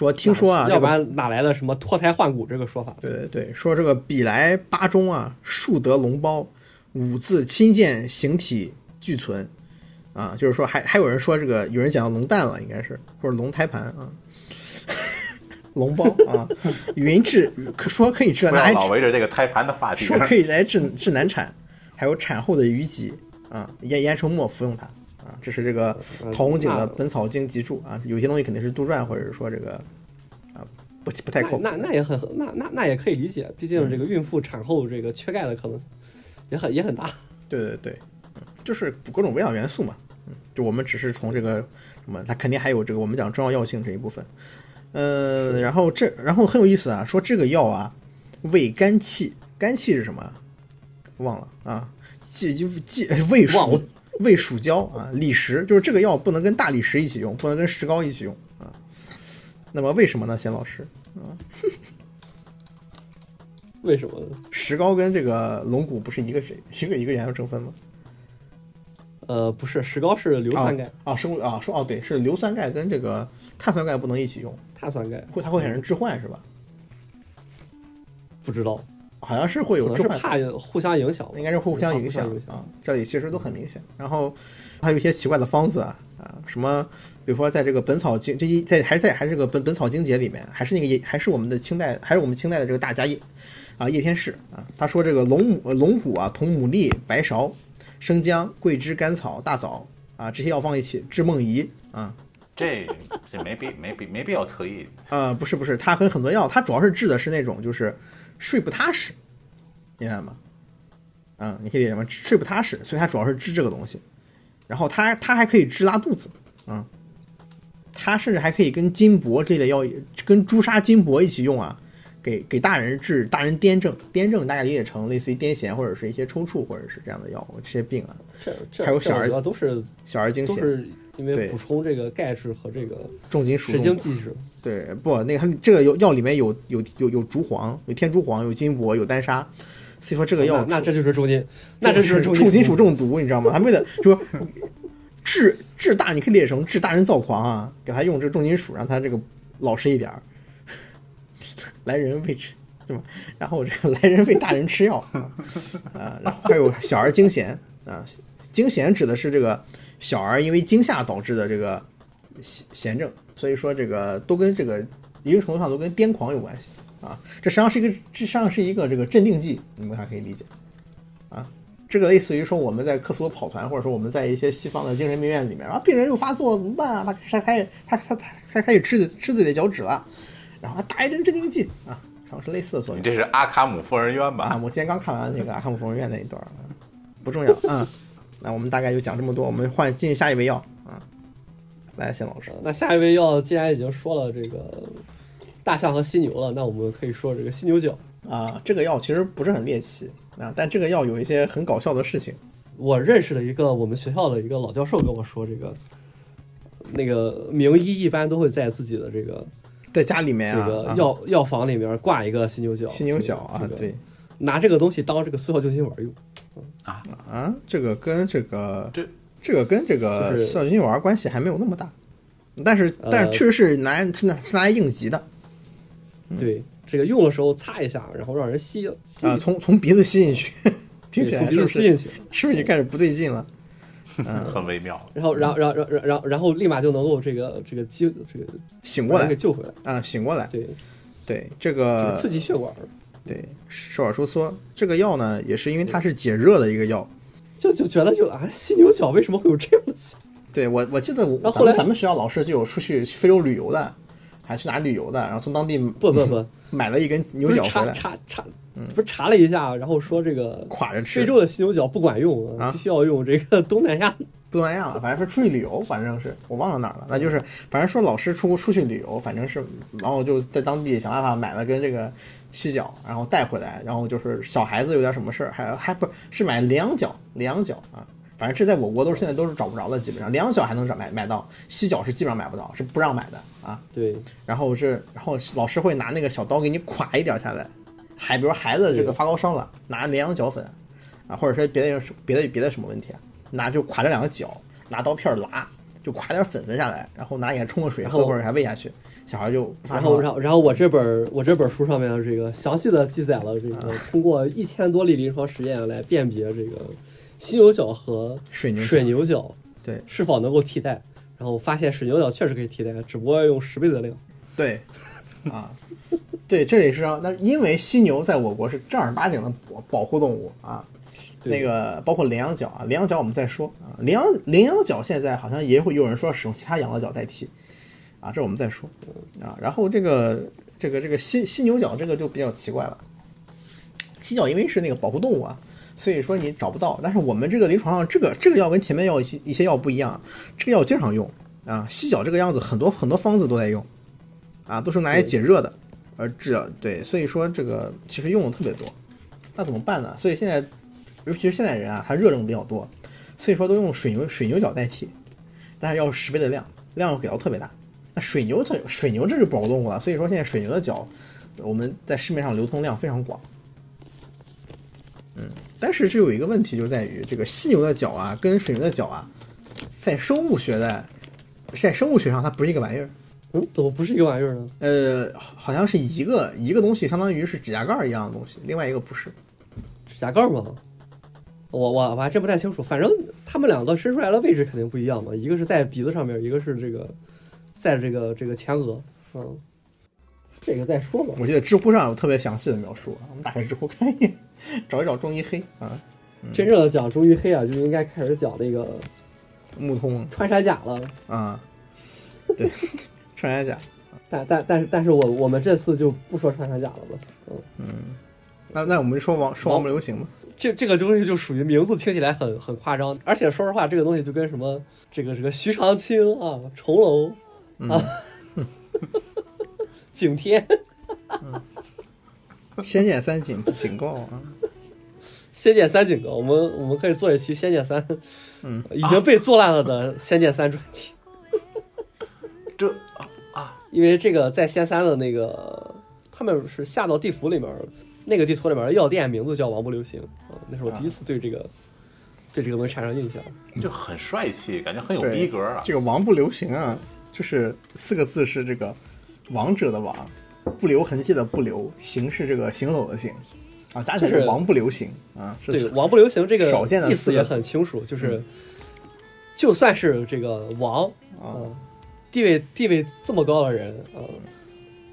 说听说啊，要不然哪来的什么脱胎换骨这个说法？对对对，说这个比来巴中啊，树得龙胞，五字亲见形体俱存，啊，就是说还还有人说这个有人讲到龙蛋了，应该是或者龙胎盘啊，[laughs] 龙胞啊，云治可说可以治 [laughs] 不要拿来治老围着这个胎盘的话题。说可以来治治难产，还有产后的淤积啊，研研成末服用它啊，这是这个嗯陶弘景的《本草经集注》啊，有些东西肯定是杜撰或者是说这个啊不不太靠谱。那那那也很那那那也可以理解，毕竟这个孕妇产后这个缺钙的可能也很也很大。对对对，嗯，就是补各种微量元素嘛，嗯，就我们只是从这个什么，它肯定还有这个我们讲中药药性这一部分，呃，然后这然后很有意思啊，说这个药啊，味肝气，肝气是什么？忘了啊，气就是气胃 [laughs] 忘了属胃属胶啊，理石就是这个药不能跟大理石一起用，不能跟石膏一起用啊。那么为什么呢，贤老师？[laughs] 为什么呢？石膏跟这个龙骨不是一个谁一个一个原料成分吗？呃，不是，石膏是硫酸钙、啊，生物啊，说哦对，是硫酸钙跟这个碳酸钙不能一起用，碳酸钙，会它会产生置换是吧？不知道，好像是会有置换，可能是怕互相影响，应该是互相影响相影响啊。这里其实都很明显。然后还有一些奇怪的方子啊啊，什么比如说在这个《本草经》这一在还是在还是这个本《本草经解》里面，还是那个叶还是我们的清代还是我们清代的这个大家叶啊叶天士啊，他说这个龙母呃龙骨啊同牡蛎、白芍、生姜、桂枝、甘草、大枣啊这些药放一起治梦遗啊。这这没必没必没必要特意。呃，不是不是，它跟很多药，它主要是治的是那种就是睡不踏实，明白吗？嗯，你可以理解吗？睡不踏实，所以它主要是治这个东西。然后它它还可以治拉肚子，嗯，它甚至还可以跟金箔这类药，跟朱砂金箔一起用啊，给给大人治大人癫症，癫症大概理解成类似于癫痫或者是一些抽搐或者是这样的药物，这些病啊，这这还有小儿都是小儿惊痫，因为补充这个钙质和这个重金属神。经。对，不，那个它这个有药里面有有有有竹黄，有天竺黄，有金箔，有丹砂，所以说这个药那那这就是重金，那这就是重金属中中毒，你知道吗？他为了就说治治大，你可以理解成治大人躁狂啊，给他用这个重金属，让他这个老实一点儿。[laughs] 来人喂吃，对吧？然后这个 [laughs] 来人喂大人吃药啊，[laughs] 啊，然后还有小儿惊痫啊，惊痫指的是这个小儿因为惊吓导致的这个痫痫症，所以说这个都跟这个一定程度上都跟癫狂有关系啊。这实际上是一个，这实际上是一个这个镇定剂，你们还可以理解啊。这个类似于说我们在科索跑团，或者说我们在一些西方的精神病院里面，啊，病人又发作了怎么办啊？他他他他他他他开始吃吃自己的脚趾了，然后他打一针镇定剂啊，实际上是类似的作用。你这是阿卡姆疯人院啊，吧？我今天刚看完那个阿卡姆疯人院那一段不重要啊。那我们大概就讲这么多，我们换进下一味药啊。来，谢老师，那下一味药既然已经说了这个大象和犀牛了，那我们可以说这个犀牛角。啊，这个药其实不是很猎奇啊，但这个药有一些很搞笑的事情。我认识的一个我们学校的一个老教授跟我说，这个那个名医一般都会在自己的这个在家里面啊，这个啊药药房里面挂一个犀牛角，犀牛角啊这，个对拿这个东西当这个速效救心丸用。啊啊，这个跟这个这这个跟这个就是小金丸关系还没有那么大，但是但是呃确实是拿是拿是拿来应急的对，这个用的时候擦一下，然后让人吸吸啊，从从鼻子吸进去，[laughs] 听起来是不是子吸进去，是不是就开始不对劲了？嗯很微妙。然后然后然后然后然后然后立马就能够这个这个激这个醒过来给救回来。啊，醒过来。对，对这这个个刺激血管，对手耳收缩这个药呢，也是因为它是解热的一个药。就就觉得就啊，犀牛角为什么会有这样的效？对我我记得我然后后来咱们学校老师就有出去非洲旅游的，还去哪旅游的，然后从当地不不不，[laughs] 买了一根牛角回来，查查，不是查了一下，然后说这个垮着吃非。洲的犀牛角不管用啊必须要用这个东南亚。东南亚了，反正是出去旅游，反正是我忘了哪儿了。那就是反正说老师出出去旅游，反正是，然后就在当地想办法买了根这个犀角，然后带回来，然后就是小孩子有点什么事儿，还还不是买两角，两角啊，反正这在我国都是现在都是找不着的，基本上两角还能找买买到，犀角是基本上买不到，是不让买的啊。对，然后是，然后老师会拿那个小刀给你垮一点下来，还比如孩子这个发高烧了，拿绵羊角粉啊，或者说别的别的别的什么问题，拿就垮这两个角，拿刀片拉，就垮点粉粉下来，然后拿盐冲个水喝或者给他喂下去，小孩就发然后，烧。然后，然后我这本儿我这本书上面这个详细的记载了这啊。个通过一千多例临床实验来辨别这个犀牛角和水牛水牛角对。是否能够替代，然后发现水牛角确实可以替代，只不过要用十倍的量。对，啊，对，这也是让那因为犀牛在我国是正儿八经的保保护动物啊，那个包括羚羊角啊，羚羊角我们再说啊，羚羊羚羊角现在好像也会有人说使用其他羊的角代替，啊，这我们再说啊。然后这个这个这个犀犀牛角这个就比较奇怪了，犀角因为是那个保护动物啊，所以说你找不到。但是我们这个临床上这个这个药跟前面药一些一些药不一样，这个药经常用啊，犀角这个样子很多很多方子都在用啊，都是拿来解热的，而治对，所以说这个其实用的特别多。那怎么办呢？所以现在尤其是现在人啊，他热症比较多，所以说都用水牛水牛角代替，但是要十倍的量，量给到特别大。那水牛它水牛这就保护动物了，所以说现在水牛的脚我们在市面上流通量非常广。嗯，但是这有一个问题就在于这个犀牛的脚啊，跟水牛的脚啊，在生物学的在生物学上它不是一个玩意儿。嗯，怎么不是一个玩意儿呢？呃，好好像是一个一个东西，相当于是指甲盖儿一样的东西，另外一个不是。指甲盖吗？我我我还真不太清楚，反正他们两个伸出来的位置肯定不一样嘛，一个是在鼻子上面，一个是这个在这个这个前额，嗯，这个再说吧。我记得知乎上有特别详细的描述，我们打开知乎看一眼，找一找中医黑啊，真正的讲中医黑啊，就应该开始讲那个木通穿山甲了。啊，对，穿山甲。但但但是但是我我们这次就不说穿山甲了吧？嗯，那那我们就说王说王不留行吧。这这个东西就属于名字听起来很很夸张，而且说实话，这个东西就跟什么这个这个徐长卿啊、重楼啊、[laughs] 景天、仙剑三警警告啊，仙剑三警告，我们我们可以做一期《仙剑三》，嗯，已经被做烂了的《仙剑三》专辑，这啊。啊，因为这个在仙三的那个他们是下到地府里面，那个地图里面的药店名字叫王不留行啊，那是我第一次对这个对这个东西产生印象。就很帅气，感觉很有逼格啊。这个王不留行啊，就是四个字是这个王者的王，不留痕迹的不留，行是这个行走的行，啊，加起来是是王不留行啊，是对，王不留行这个意思也很清楚，就是就算是这个王，啊。嗯，地位地位这么高的人，嗯，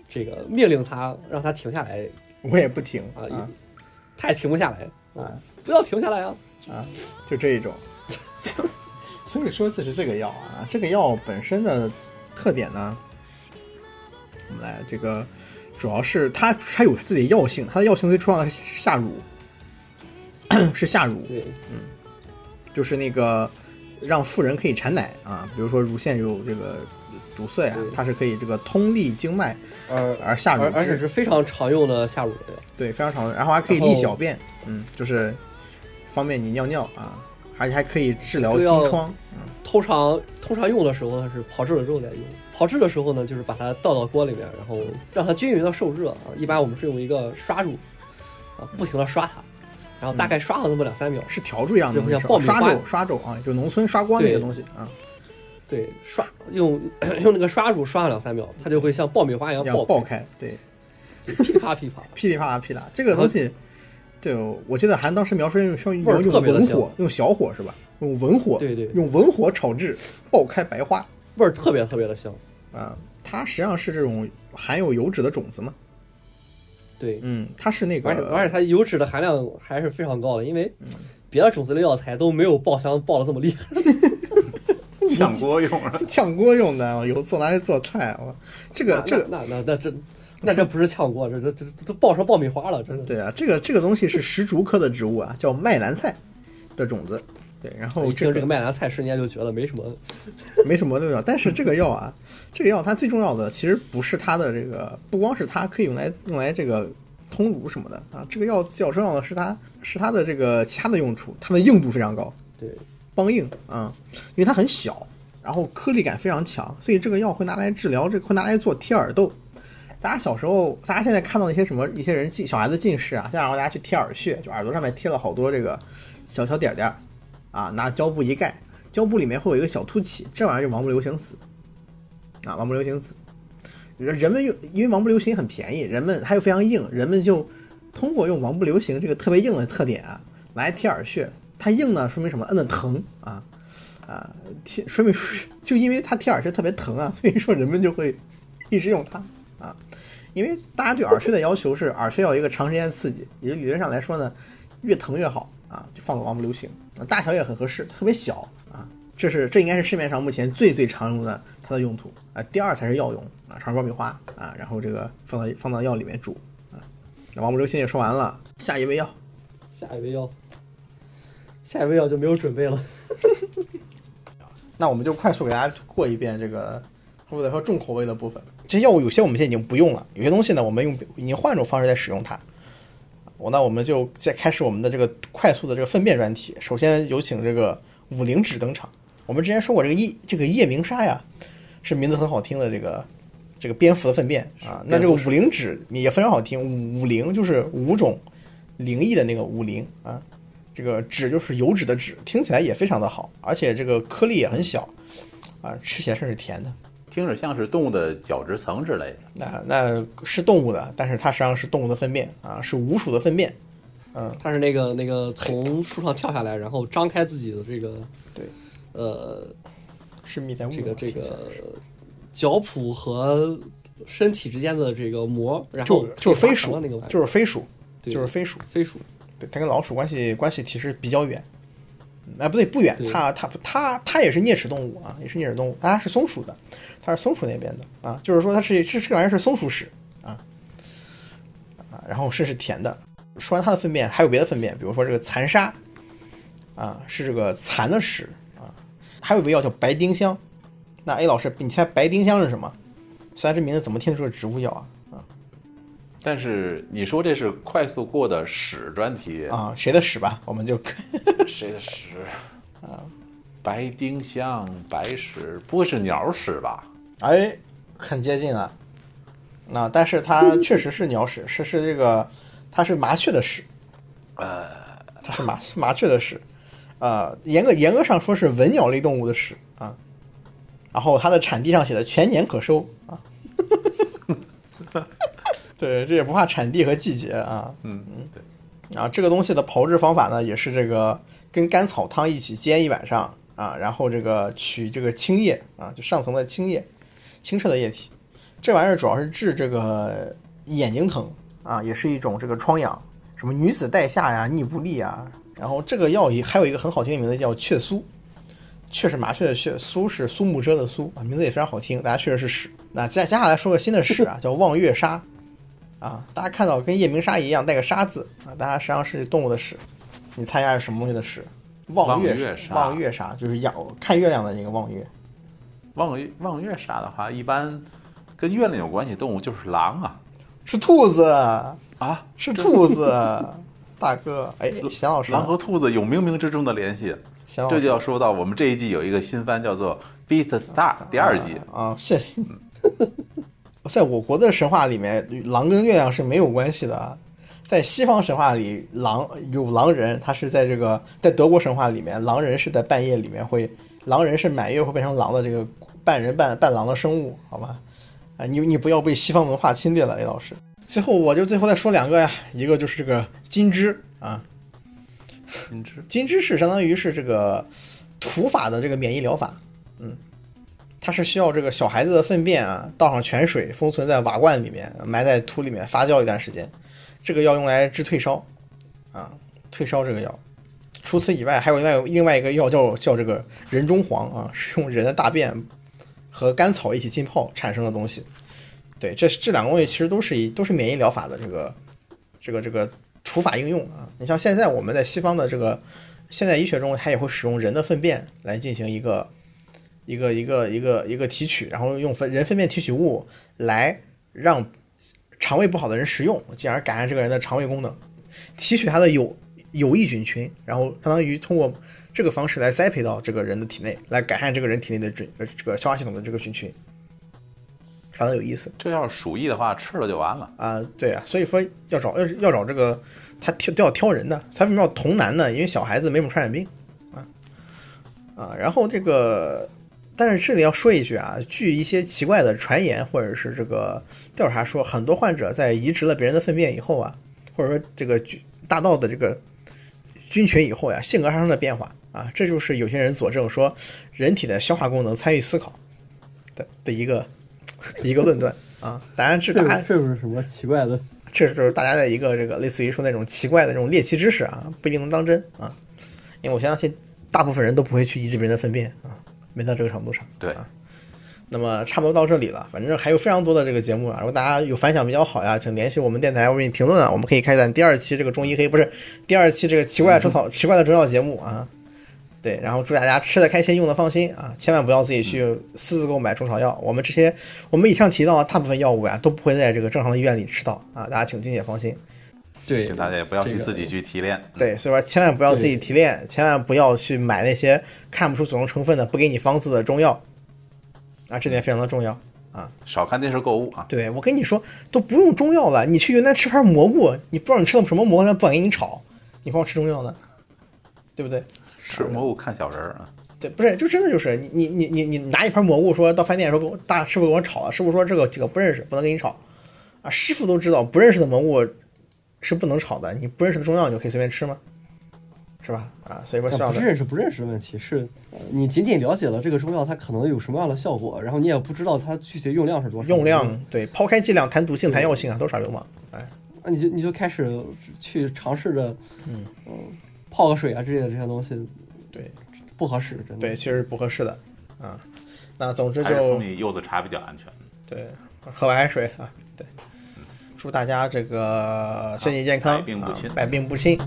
这个命令他让他停下来，我也不停啊啊。他也停不下来，啊。不要停下来啊！啊，就这一种。[laughs] 所以说这是这个药啊，这个药本身的特点呢，我们来这个主要是它它有自己的药性，它的药性最重要的是下乳，是下乳，嗯，就是那个让妇人可以产奶啊，比如说乳腺有这个堵塞啊，它是可以这个通利经脉而而下乳而而且，是非常常用的下乳。对非常常用，然后还可以利小便，嗯，就是方便你尿尿啊，而且还可以治疗痔疮，嗯，通常通常用的时候呢是炮制了之后再用，炮制的时候呢就是把它倒到锅里面，然后让它均匀的受热啊。一般我们是用一个刷乳啊，不停的刷它，然后大概刷了那么两三秒，是笤帚一样的就像爆米花。帚刷帚啊，就农村刷锅那个东西啊，对，刷用 [coughs] 用那个刷乳刷了两三秒，它就会像爆米花一样要爆爆开，对，噼里啪啦噼里啪啦。噼里啪啦 [laughs] 噼啦，这个东西，对，我记得韩当时描述用用用特别的香。文火，用小火是吧？用文火，对对用文火炒制，爆开白花味儿特别特别的香。啊，它实际上是这种含有油脂的种子嘛，对，嗯，它是那个，而且而且它油脂的含量还是非常高的，因为别的种子类药材都没有爆香爆的这么厉害。[laughs] [laughs] 炝锅用了，炝锅用的，油做拿来做菜，我这个这个那那那那这那这不是炝锅，这这这这都爆成爆米花了，真的。对啊，这个这个东西是石竹科的植物啊，叫麦兰菜的种子，对，然后这一听这个麦芽菜，瞬间就觉得没什么。[laughs] 没什么那种，但是这个药啊，这个药它最重要的其实不是它的这个，不光是它可以用来用来这个通乳什么的啊，这个药较重要的是它是它的这个其他的用处，它的硬度非常高，对，梆硬啊、因为它很小，然后颗粒感非常强，所以这个药会拿来治疗，这会拿来做贴耳豆。大家小时候，大家现在看到一些什么一些人近小孩子近视啊，家长让大家去贴耳穴，就耳朵上面贴了好多这个小小点点儿，啊，拿胶布一盖，胶布里面会有一个小凸起，这玩意儿就王不留行死，啊，王不留行死。人们用，因为王不留行很便宜，人们它又非常硬，人们就通过用王不留行这个特别硬的特点啊，来贴耳穴。它硬呢，说明什么？摁的疼啊啊，贴说明 [laughs] 就因为它贴耳穴特别疼啊，所以说人们就会一直用它啊。因为大家对耳穴的要求是耳穴要一个长时间刺激，也就理论上来说呢，越疼越好啊，就放个王不留行啊，大小也很合适，特别小啊。这是这应该是市面上目前最最常用的它的用途啊，第二才是药用啊，炒成爆米花啊，然后这个放到放到药里面煮啊。那王不留行也说完了，下一味药下一味药，下一味药就没有准备了。[laughs] 那我们就快速给大家过一遍这个或者说重口味的部分。这些药物有些我们现在已经不用了，有些东西呢我们用已经换一种方式在使用它。我那我们就再开始我们的这个快速的这个粪便专题。首先有请这个五灵脂登场。我们之前说过这个夜这个夜明砂呀，是名字很好听的这个这个蝙蝠的粪便啊。那这个五灵脂也非常好听，五五灵就是五种灵异的那个五灵啊。这个脂就是油脂的脂，听起来也非常的好，而且这个颗粒也很小，啊，吃起来甚是甜的。听着像是动物的角质层之类的。那那是动物的，但是它实际上是动物的粪便啊，是鼯鼠的粪便。嗯它是那个那个从树上跳下来，然后张开自己的这个对，呃是米袋鼯这个这个脚蹼和身体之间的这个膜，然后就就是飞鼠那个玩意儿，就是飞鼠，就是飞鼠。飞鼠。对，它跟老鼠关系关系其实比较远。哎，不对，不远，对它它它它也是啮齿动物啊，也是啮齿动物，它是松鼠的，它是松鼠那边的啊，就是说它是这这个玩意儿是松鼠屎啊啊，然后是是甜的。说完它的粪便，还有别的粪便，比如说这个蚕沙啊，是这个蚕的屎啊，还有一味药叫白丁香。那 A 老师，你猜白丁香是什么？虽然这名字怎么听就是植物药啊啊，但是你说这是快速过的屎专题，啊，谁的屎吧，我们就 [laughs] 谁的屎？啊，白丁香白屎，不会是鸟屎吧？哎，很接近了。那但是它确实是鸟屎，是是这个，它是麻雀的屎，呃，它是麻麻雀的屎，呃，严格严格上说是文鸟类动物的屎啊。然后它的产地上写的全年可收啊。[laughs] 对，这也不怕产地和季节啊。嗯嗯，对，然后这个东西的炮制方法呢，也是这个跟甘草汤一起煎一晚上啊，然后这个取这个青叶啊，就上层的青叶，清澈的液体。这玩意儿主要是治这个眼睛疼啊，也是一种这个疮疡，什么女子带下呀、逆不利啊。然后这个药也还有一个很好听的名字叫雀苏，雀是麻雀的雀，苏是苏幕遮的苏啊，名字也非常好听。大家确实是屎。那接接下来说个新的屎啊，叫望月沙啊，大家看到跟夜明沙一样带个沙字啊，大家实际上是动物的屎。你猜一下是什么东西的屎？望月沙望月沙就是仰看月亮的那个望月。望月望月沙的话，一般跟月亮有关系动物就是狼啊是兔子，啊，是兔子，[laughs] 大哥，哎，祥老师，狼和兔子有冥冥之中的联系。这就要说到我们这一季有一个新番叫做《Beast Star》第二季，啊，现 [laughs] 在我国的神话里面，狼跟月亮是没有关系的啊。在西方神话里，狼有狼人，他是在这个在德国神话里面，狼人是在半夜里面会，狼人是满月会变成狼的这个半人半半狼的生物，好吧？啊，你你不要被西方文化侵略了，雷老师。最后我就最后再说两个呀，一个就是这个金枝啊，金枝金枝是相当于是这个土法的这个免疫疗法，嗯，它是需要这个小孩子的粪便啊，倒上泉水，封存在瓦罐里面，埋在土里面发酵一段时间。这个药用来治退烧，啊，退烧这个药。除此以外，还有另外另外一个药叫叫这个人中黄啊，是用人的大便和甘草一起浸泡产生的东西。对，这这两个东西其实都是以都是免疫疗法的这个这个这个土法应用啊。你像现在我们在西方的这个现代医学中，它也会使用人的粪便来进行一个一个一个一个一个提取，然后用分人粪便提取物来让肠胃不好的人食用，进而改善这个人的肠胃功能，提取他的有有益菌群，然后相当于通过这个方式来栽培到这个人的体内，来改善这个人体内的菌呃这个消化系统的这个菌群，反正有意思。这要是鼠疫的话，吃了就完了。啊，对啊，所以说要找要要找这个他挑都要挑人的，他为什么要童男呢？因为小孩子没什么传染病啊啊，然后这个，但是这里要说一句啊，据一些奇怪的传言或者是这个调查说，很多患者在移植了别人的粪便以后啊，或者说这个菌大道的这个菌群以后呀，性格发生了变化啊，这就是有些人佐证说人体的消化功能参与思考的的一个一个论断啊。当然，这这大家是这是什么奇怪的？这就是大家的一个这个类似于说那种奇怪的这种猎奇知识啊，不一定能当真啊。因为我相信大部分人都不会去移植别人的粪便啊，没到这个程度上。对啊。那么差不多到这里了，反正还有非常多的这个节目啊。如果大家有反响比较好呀，请联系我们电台为你评论啊，我们可以开展第二期这个中医黑不是第二期这个奇怪的中草奇怪的中药节目啊。对，然后祝大家吃的开心，用的放心啊！千万不要自己去私自购买中草药。我们这些我们以上提到的大部分药物呀，都不会在这个正常的医院里吃到啊，大家请敬请放心。对，请大家也不要去自己去提炼。对，所以说千万不要自己提炼，千万不要去买那些看不出组成成分的、不给你方子的中药啊，这点非常的重要啊。少看电视购物啊。对我跟你说，都不用中药了，你去云南吃盘蘑菇，你不知道你吃的什么蘑菇，他不敢给你炒，你光吃中药呢，对不对？吃蘑菇看小人儿啊。对，不是，就真的就是你你你你你拿一盘蘑菇说到饭店说给我大师傅给我炒了，师傅说这个这个不认识，不能给你炒，啊，师傅都知道不认识的蘑菇是不能炒的，你不认识的中药你就可以随便吃吗？是吧？啊，所以说希望不是认识不认识的问题，是呃你仅仅了解了这个中药它可能有什么样的效果，然后你也不知道它具体用量是多少。用量对，抛开剂量谈毒性谈药性啊，都耍流氓，哎，那，你就你就开始去尝试着，嗯嗯泡个水啊之类的这些东西，对不合适，真的。对，其实不合适的啊。那总之就你柚子茶比较安全。对，喝白开水啊，对，祝大家这个身体健康，百病不侵啊百病不侵。